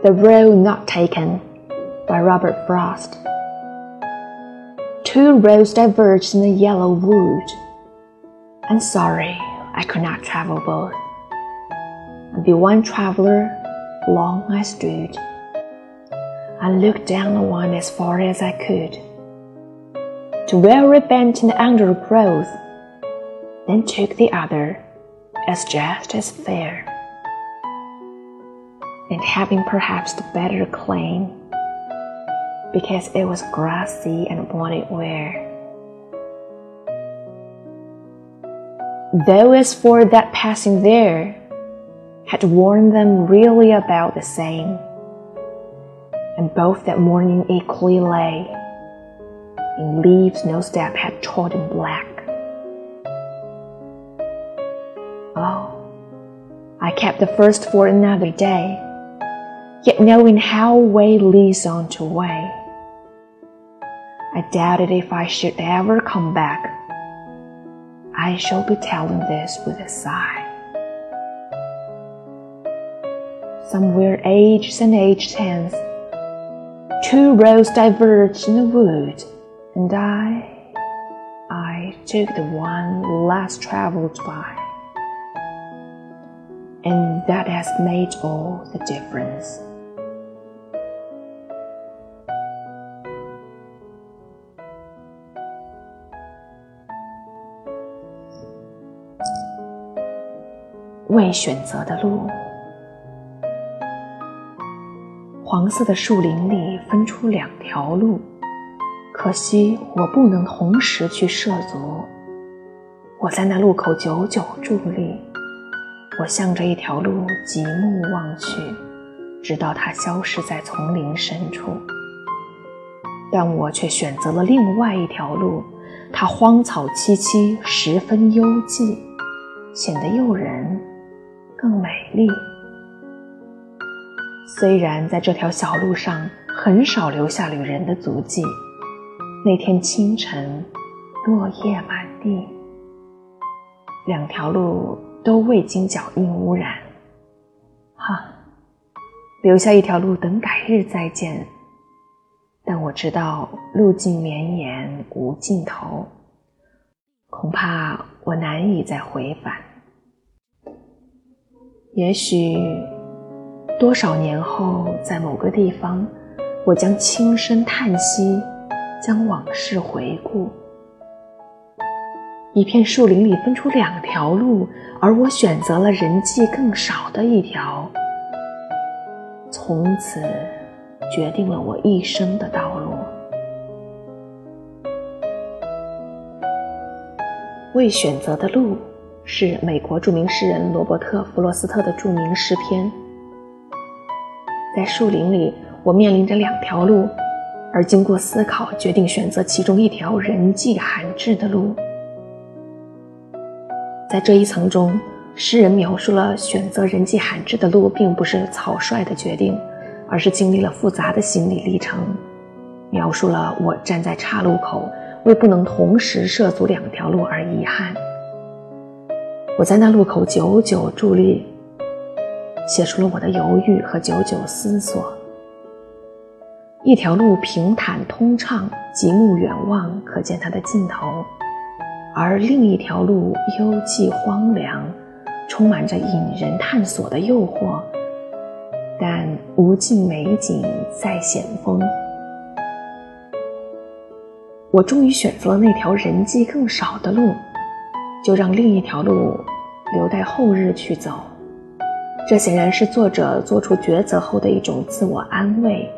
The Road Not Taken by Robert Frost. Two roads diverged in the yellow wood. I'm sorry I could not travel both. And be one traveler, long I stood. I looked down the one as far as I could, to where it bent in the undergrowth, then took the other as just as fair and having perhaps the better claim because it was grassy and wanted wear. Though as for that passing there had worn them really about the same, and both that morning equally lay in leaves no step had trodden black. Oh, I kept the first for another day yet knowing how way leads on to way. I doubted if I should ever come back. I shall be telling this with a sigh. Somewhere ages and ages hence, two roads diverged in the wood, and I, I took the one last traveled by. And that has made all the difference. 未选择的路，黄色的树林里分出两条路，可惜我不能同时去涉足。我在那路口久久伫立，我向着一条路极目望去，直到它消失在丛林深处。但我却选择了另外一条路，它荒草萋萋，十分幽寂，显得诱人。更美丽。虽然在这条小路上很少留下旅人的足迹，那天清晨，落叶满地，两条路都未经脚印污染。哈，留下一条路等改日再见。但我知道路径绵延无尽头，恐怕我难以再回返。也许多少年后，在某个地方，我将轻声叹息，将往事回顾。一片树林里分出两条路，而我选择了人迹更少的一条，从此决定了我一生的道路。未选择的路。是美国著名诗人罗伯特·弗罗斯特的著名诗篇。在树林里，我面临着两条路，而经过思考，决定选择其中一条人迹罕至的路。在这一层中，诗人描述了选择人迹罕至的路并不是草率的决定，而是经历了复杂的心理历程，描述了我站在岔路口，为不能同时涉足两条路而遗憾。我在那路口久久伫立，写出了我的犹豫和久久思索。一条路平坦通畅，极目远望可见它的尽头；而另一条路幽寂荒凉，充满着引人探索的诱惑，但无尽美景在险峰。我终于选择了那条人迹更少的路。就让另一条路留待后日去走，这显然是作者做出抉择后的一种自我安慰，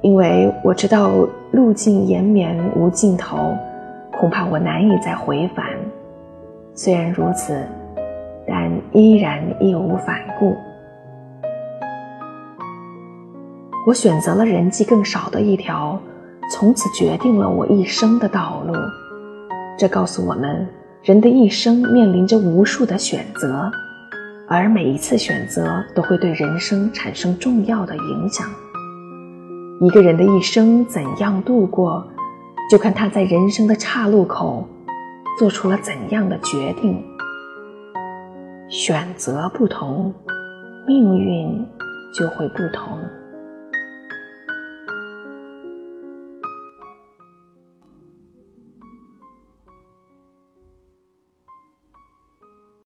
因为我知道路径延绵无尽头，恐怕我难以再回返。虽然如此，但依然义无反顾。我选择了人迹更少的一条，从此决定了我一生的道路。这告诉我们。人的一生面临着无数的选择，而每一次选择都会对人生产生重要的影响。一个人的一生怎样度过，就看他在人生的岔路口做出了怎样的决定。选择不同，命运就会不同。